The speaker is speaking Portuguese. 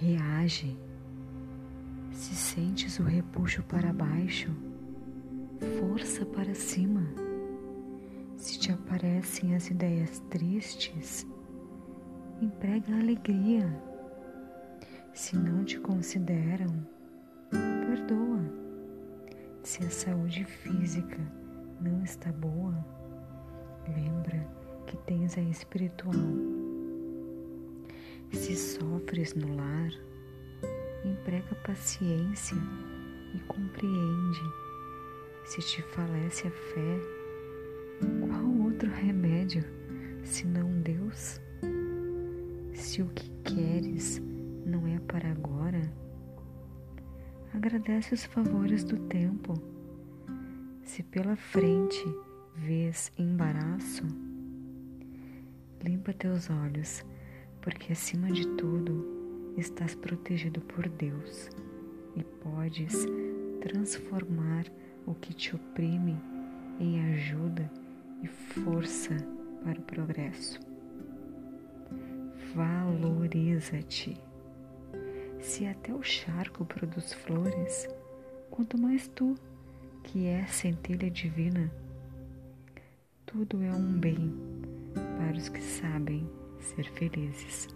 Age. Se sentes o repuxo para baixo, força para cima. Se te aparecem as ideias tristes, emprega alegria. Se não te consideram, perdoa. Se a saúde física não está boa, lembra que tens a espiritual. Se sofres no lar, emprega paciência e compreende. Se te falece a fé, qual outro remédio senão Deus? Se o que queres não é para agora, agradece os favores do tempo. Se pela frente vês embaraço, limpa teus olhos, porque acima de tudo estás protegido por Deus e podes transformar o que te oprime em ajuda e força para o progresso valoriza-te. Se até o charco produz flores, quanto mais tu, que é centelha divina. Tudo é um bem para os que sabem ser felizes.